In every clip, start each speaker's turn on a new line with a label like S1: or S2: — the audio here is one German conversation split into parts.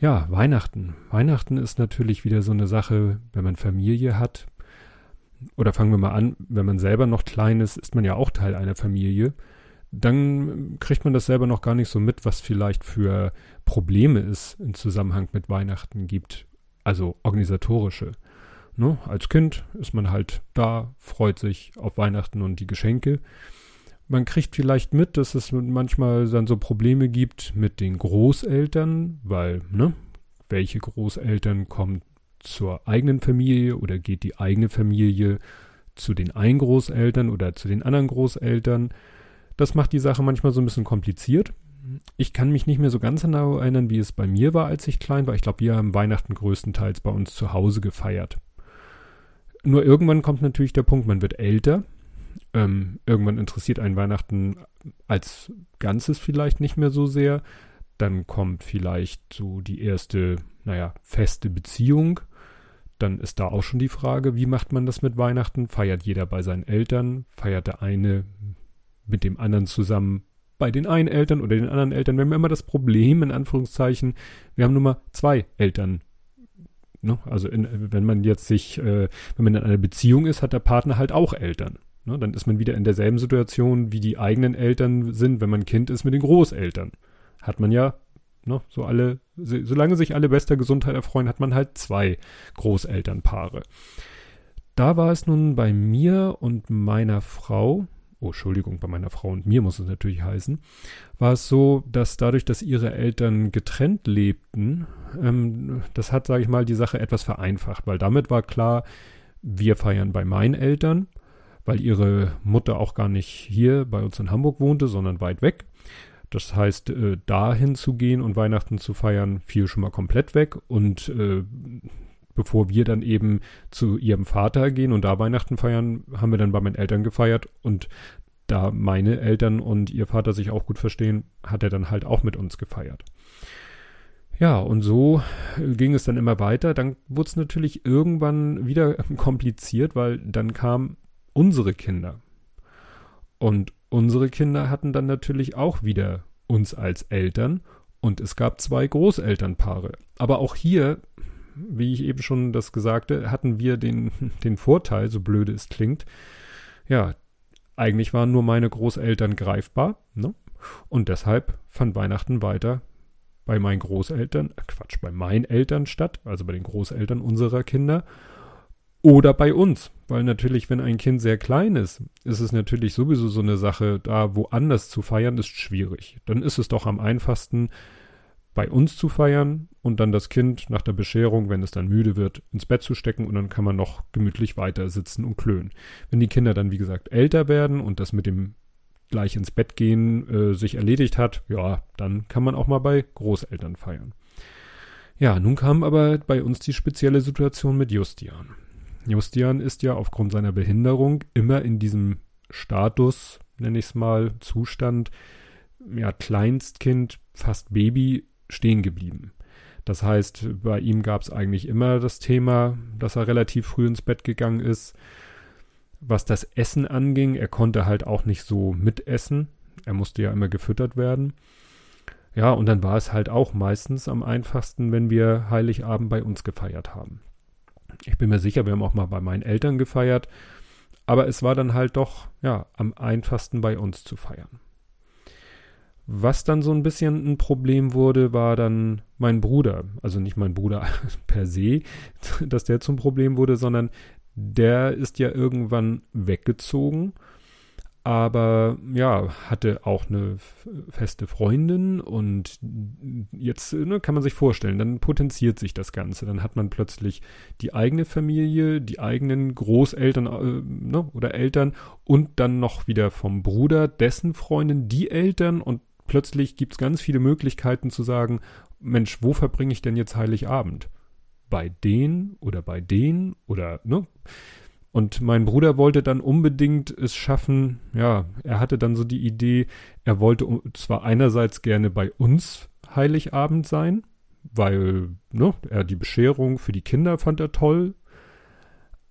S1: Ja, Weihnachten. Weihnachten ist natürlich wieder so eine Sache, wenn man Familie hat. Oder fangen wir mal an, wenn man selber noch klein ist, ist man ja auch Teil einer Familie. Dann kriegt man das selber noch gar nicht so mit, was vielleicht für Probleme es im Zusammenhang mit Weihnachten gibt. Also organisatorische. Ne? Als Kind ist man halt da, freut sich auf Weihnachten und die Geschenke man kriegt vielleicht mit, dass es manchmal dann so Probleme gibt mit den Großeltern, weil, ne, welche Großeltern kommen zur eigenen Familie oder geht die eigene Familie zu den einen Großeltern oder zu den anderen Großeltern. Das macht die Sache manchmal so ein bisschen kompliziert. Ich kann mich nicht mehr so ganz genau erinnern, wie es bei mir war, als ich klein war. Ich glaube, wir haben Weihnachten größtenteils bei uns zu Hause gefeiert. Nur irgendwann kommt natürlich der Punkt, man wird älter ähm, irgendwann interessiert einen Weihnachten als Ganzes vielleicht nicht mehr so sehr. Dann kommt vielleicht so die erste, naja, feste Beziehung. Dann ist da auch schon die Frage, wie macht man das mit Weihnachten? Feiert jeder bei seinen Eltern? Feiert der eine mit dem anderen zusammen bei den einen Eltern oder den anderen Eltern? Wir haben immer das Problem, in Anführungszeichen, wir haben nur mal zwei Eltern. Ne? Also in, wenn man jetzt sich, äh, wenn man in einer Beziehung ist, hat der Partner halt auch Eltern. Ne, dann ist man wieder in derselben Situation, wie die eigenen Eltern sind, wenn man Kind ist mit den Großeltern. Hat man ja, ne, so alle, so, solange sich alle bester Gesundheit erfreuen, hat man halt zwei Großelternpaare. Da war es nun bei mir und meiner Frau, oh Entschuldigung, bei meiner Frau und mir muss es natürlich heißen, war es so, dass dadurch, dass ihre Eltern getrennt lebten, ähm, das hat, sage ich mal, die Sache etwas vereinfacht, weil damit war klar, wir feiern bei meinen Eltern weil ihre Mutter auch gar nicht hier bei uns in Hamburg wohnte, sondern weit weg. Das heißt, äh, dahin zu gehen und Weihnachten zu feiern, fiel schon mal komplett weg. Und äh, bevor wir dann eben zu ihrem Vater gehen und da Weihnachten feiern, haben wir dann bei meinen Eltern gefeiert. Und da meine Eltern und ihr Vater sich auch gut verstehen, hat er dann halt auch mit uns gefeiert. Ja, und so ging es dann immer weiter. Dann wurde es natürlich irgendwann wieder kompliziert, weil dann kam unsere Kinder. Und unsere Kinder hatten dann natürlich auch wieder uns als Eltern und es gab zwei Großelternpaare. Aber auch hier, wie ich eben schon das gesagte, hatten wir den, den Vorteil, so blöde es klingt, ja, eigentlich waren nur meine Großeltern greifbar, ne? Und deshalb fand Weihnachten weiter bei meinen Großeltern, äh Quatsch, bei meinen Eltern statt, also bei den Großeltern unserer Kinder. Oder bei uns, weil natürlich, wenn ein Kind sehr klein ist, ist es natürlich sowieso so eine Sache, da woanders zu feiern, ist schwierig. Dann ist es doch am einfachsten, bei uns zu feiern und dann das Kind nach der Bescherung, wenn es dann müde wird, ins Bett zu stecken und dann kann man noch gemütlich weiter sitzen und klönen. Wenn die Kinder dann, wie gesagt, älter werden und das mit dem gleich ins Bett gehen äh, sich erledigt hat, ja, dann kann man auch mal bei Großeltern feiern. Ja, nun kam aber bei uns die spezielle Situation mit Justian. Justian ist ja aufgrund seiner Behinderung immer in diesem Status, nenne ich es mal, Zustand, ja, Kleinstkind, fast Baby stehen geblieben. Das heißt, bei ihm gab es eigentlich immer das Thema, dass er relativ früh ins Bett gegangen ist. Was das Essen anging, er konnte halt auch nicht so mitessen. Er musste ja immer gefüttert werden. Ja, und dann war es halt auch meistens am einfachsten, wenn wir Heiligabend bei uns gefeiert haben. Ich bin mir sicher, wir haben auch mal bei meinen Eltern gefeiert. Aber es war dann halt doch, ja, am einfachsten bei uns zu feiern. Was dann so ein bisschen ein Problem wurde, war dann mein Bruder. Also nicht mein Bruder per se, dass der zum Problem wurde, sondern der ist ja irgendwann weggezogen aber ja, hatte auch eine feste Freundin und jetzt ne, kann man sich vorstellen, dann potenziert sich das Ganze. Dann hat man plötzlich die eigene Familie, die eigenen Großeltern äh, ne, oder Eltern und dann noch wieder vom Bruder, dessen Freundin, die Eltern und plötzlich gibt es ganz viele Möglichkeiten zu sagen, Mensch, wo verbringe ich denn jetzt Heiligabend? Bei denen oder bei denen oder ne? Und mein Bruder wollte dann unbedingt es schaffen, ja, er hatte dann so die Idee, er wollte zwar einerseits gerne bei uns Heiligabend sein, weil, ne, er die Bescherung für die Kinder fand er toll,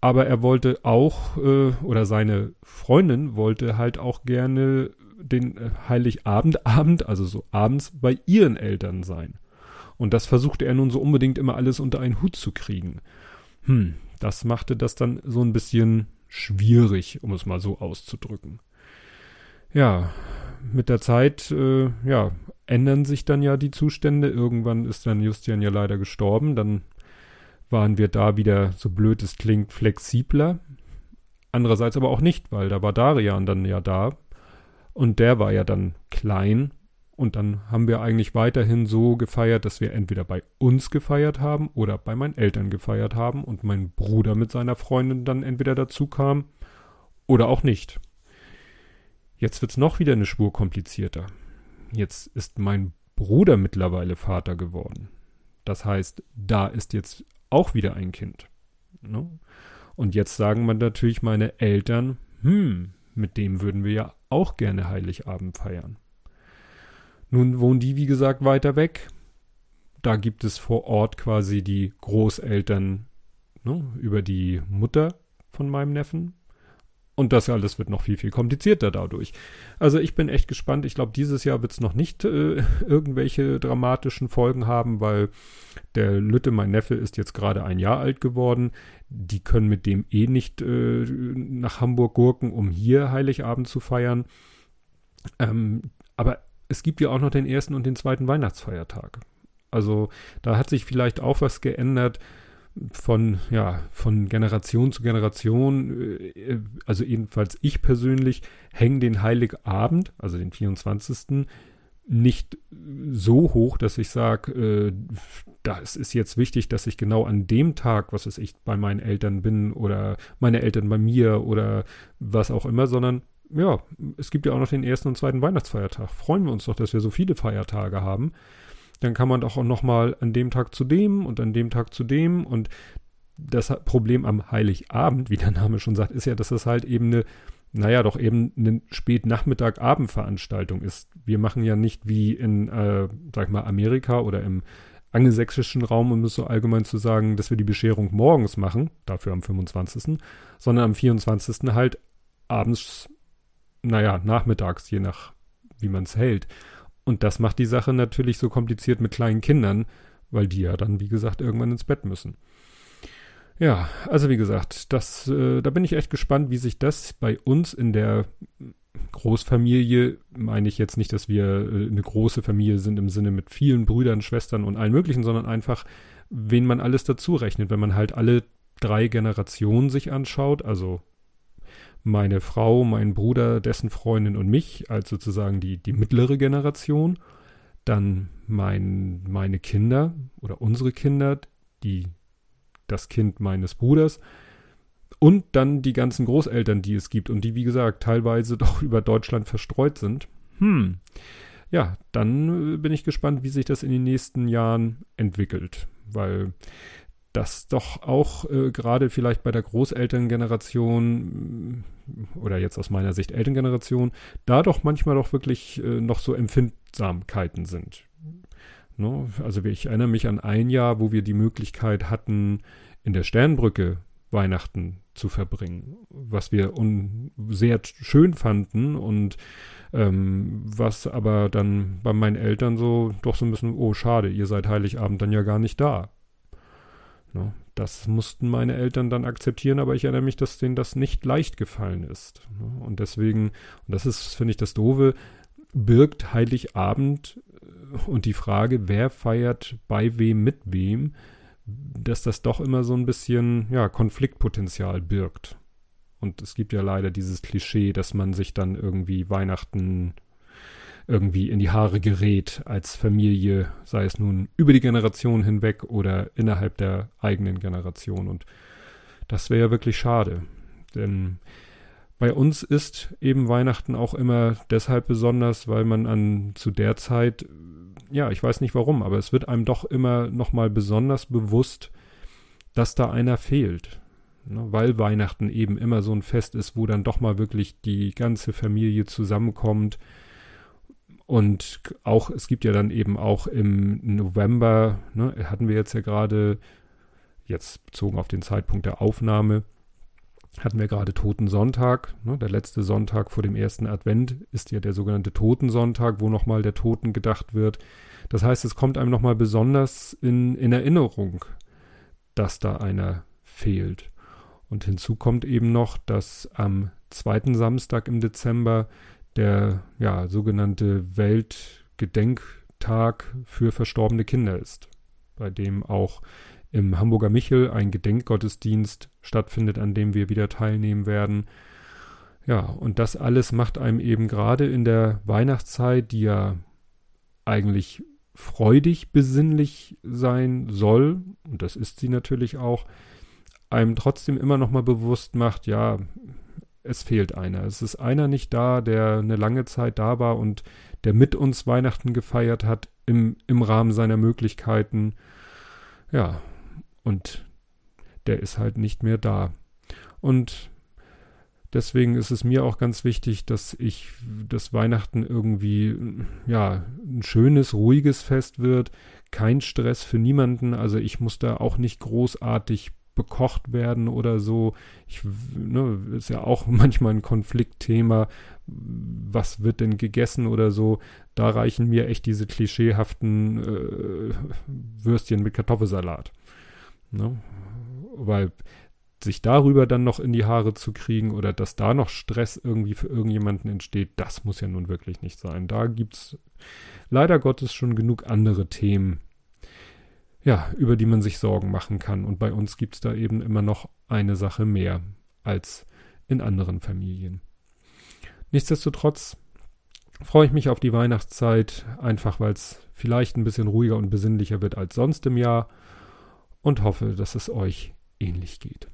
S1: aber er wollte auch, äh, oder seine Freundin wollte halt auch gerne den äh, Heiligabendabend, also so abends bei ihren Eltern sein. Und das versuchte er nun so unbedingt immer alles unter einen Hut zu kriegen. Hm, das machte das dann so ein bisschen schwierig, um es mal so auszudrücken. Ja, mit der Zeit, äh, ja, ändern sich dann ja die Zustände. Irgendwann ist dann Justian ja leider gestorben. Dann waren wir da wieder, so blöd es klingt, flexibler. Andererseits aber auch nicht, weil da war Darian dann ja da. Und der war ja dann klein. Und dann haben wir eigentlich weiterhin so gefeiert, dass wir entweder bei uns gefeiert haben oder bei meinen Eltern gefeiert haben und mein Bruder mit seiner Freundin dann entweder dazu kam oder auch nicht. Jetzt wird's noch wieder eine Spur komplizierter. Jetzt ist mein Bruder mittlerweile Vater geworden. Das heißt, da ist jetzt auch wieder ein Kind. Ne? Und jetzt sagen man natürlich meine Eltern, hm, mit dem würden wir ja auch gerne Heiligabend feiern. Nun wohnen die, wie gesagt, weiter weg. Da gibt es vor Ort quasi die Großeltern ne, über die Mutter von meinem Neffen. Und das alles wird noch viel, viel komplizierter dadurch. Also ich bin echt gespannt. Ich glaube, dieses Jahr wird es noch nicht äh, irgendwelche dramatischen Folgen haben, weil der Lütte, mein Neffe, ist jetzt gerade ein Jahr alt geworden. Die können mit dem eh nicht äh, nach Hamburg gurken, um hier Heiligabend zu feiern. Ähm, aber es gibt ja auch noch den ersten und den zweiten Weihnachtsfeiertag. Also da hat sich vielleicht auch was geändert von, ja, von Generation zu Generation, äh, also jedenfalls ich persönlich, hänge den Heiligabend, also den 24., nicht so hoch, dass ich sage, äh, das ist jetzt wichtig, dass ich genau an dem Tag, was weiß ich, bei meinen Eltern bin oder meine Eltern bei mir oder was auch immer, sondern ja, es gibt ja auch noch den ersten und zweiten Weihnachtsfeiertag. Freuen wir uns doch, dass wir so viele Feiertage haben dann kann man doch auch nochmal an dem Tag zu dem und an dem Tag zu dem und das Problem am Heiligabend, wie der Name schon sagt, ist ja, dass das halt eben eine, naja, doch eben eine Spätnachmittag-Abendveranstaltung ist. Wir machen ja nicht wie in, äh, sag ich mal, Amerika oder im angelsächsischen Raum, um es so allgemein zu sagen, dass wir die Bescherung morgens machen, dafür am 25., sondern am 24. halt abends, naja, nachmittags, je nach, wie man es hält. Und das macht die Sache natürlich so kompliziert mit kleinen Kindern, weil die ja dann, wie gesagt, irgendwann ins Bett müssen. Ja, also wie gesagt, das, äh, da bin ich echt gespannt, wie sich das bei uns in der Großfamilie, meine ich jetzt nicht, dass wir äh, eine große Familie sind im Sinne mit vielen Brüdern, Schwestern und allen möglichen, sondern einfach, wen man alles dazu rechnet, wenn man halt alle drei Generationen sich anschaut, also meine Frau, mein Bruder, dessen Freundin und mich als sozusagen die, die mittlere Generation. Dann mein, meine Kinder oder unsere Kinder, die, das Kind meines Bruders. Und dann die ganzen Großeltern, die es gibt und die, wie gesagt, teilweise doch über Deutschland verstreut sind. Hm. Ja, dann äh, bin ich gespannt, wie sich das in den nächsten Jahren entwickelt. Weil das doch auch äh, gerade vielleicht bei der Großelterngeneration äh, oder jetzt aus meiner Sicht Elterngeneration, da doch manchmal doch wirklich äh, noch so Empfindsamkeiten sind. Ne? Also ich erinnere mich an ein Jahr, wo wir die Möglichkeit hatten, in der Sternbrücke Weihnachten zu verbringen, was wir sehr schön fanden und ähm, was aber dann bei meinen Eltern so doch so ein bisschen, oh schade, ihr seid Heiligabend dann ja gar nicht da. Ne? Das mussten meine Eltern dann akzeptieren, aber ich erinnere mich, dass denen das nicht leicht gefallen ist. Ne? Und deswegen, und das ist, finde ich, das Doofe, birgt Heiligabend äh, und die Frage, wer feiert bei wem mit wem, dass das doch immer so ein bisschen, ja, Konfliktpotenzial birgt. Und es gibt ja leider dieses Klischee, dass man sich dann irgendwie Weihnachten irgendwie in die Haare gerät als Familie, sei es nun über die Generation hinweg oder innerhalb der eigenen Generation. Und das wäre ja wirklich schade. Denn bei uns ist eben Weihnachten auch immer deshalb besonders, weil man an zu der Zeit, ja, ich weiß nicht warum, aber es wird einem doch immer nochmal besonders bewusst, dass da einer fehlt. Ne, weil Weihnachten eben immer so ein Fest ist, wo dann doch mal wirklich die ganze Familie zusammenkommt, und auch, es gibt ja dann eben auch im November, ne, hatten wir jetzt ja gerade, jetzt bezogen auf den Zeitpunkt der Aufnahme, hatten wir gerade Totensonntag. Ne? Der letzte Sonntag vor dem ersten Advent ist ja der sogenannte Totensonntag, wo nochmal der Toten gedacht wird. Das heißt, es kommt einem nochmal besonders in, in Erinnerung, dass da einer fehlt. Und hinzu kommt eben noch, dass am zweiten Samstag im Dezember der ja, sogenannte Weltgedenktag für verstorbene Kinder ist, bei dem auch im Hamburger Michel ein Gedenkgottesdienst stattfindet, an dem wir wieder teilnehmen werden. Ja, und das alles macht einem eben gerade in der Weihnachtszeit, die ja eigentlich freudig besinnlich sein soll, und das ist sie natürlich auch, einem trotzdem immer noch mal bewusst macht, ja, es fehlt einer. Es ist einer nicht da, der eine lange Zeit da war und der mit uns Weihnachten gefeiert hat im, im Rahmen seiner Möglichkeiten. Ja, und der ist halt nicht mehr da. Und deswegen ist es mir auch ganz wichtig, dass ich das Weihnachten irgendwie, ja, ein schönes, ruhiges Fest wird. Kein Stress für niemanden. Also ich muss da auch nicht großartig bekocht werden oder so. Ich, ne, ist ja auch manchmal ein Konfliktthema. Was wird denn gegessen oder so? Da reichen mir echt diese klischeehaften äh, Würstchen mit Kartoffelsalat. Ne? Weil sich darüber dann noch in die Haare zu kriegen oder dass da noch Stress irgendwie für irgendjemanden entsteht, das muss ja nun wirklich nicht sein. Da gibt's leider Gottes schon genug andere Themen, ja, über die man sich Sorgen machen kann. Und bei uns gibt's da eben immer noch eine Sache mehr als in anderen Familien. Nichtsdestotrotz freue ich mich auf die Weihnachtszeit, einfach weil es vielleicht ein bisschen ruhiger und besinnlicher wird als sonst im Jahr und hoffe, dass es euch ähnlich geht.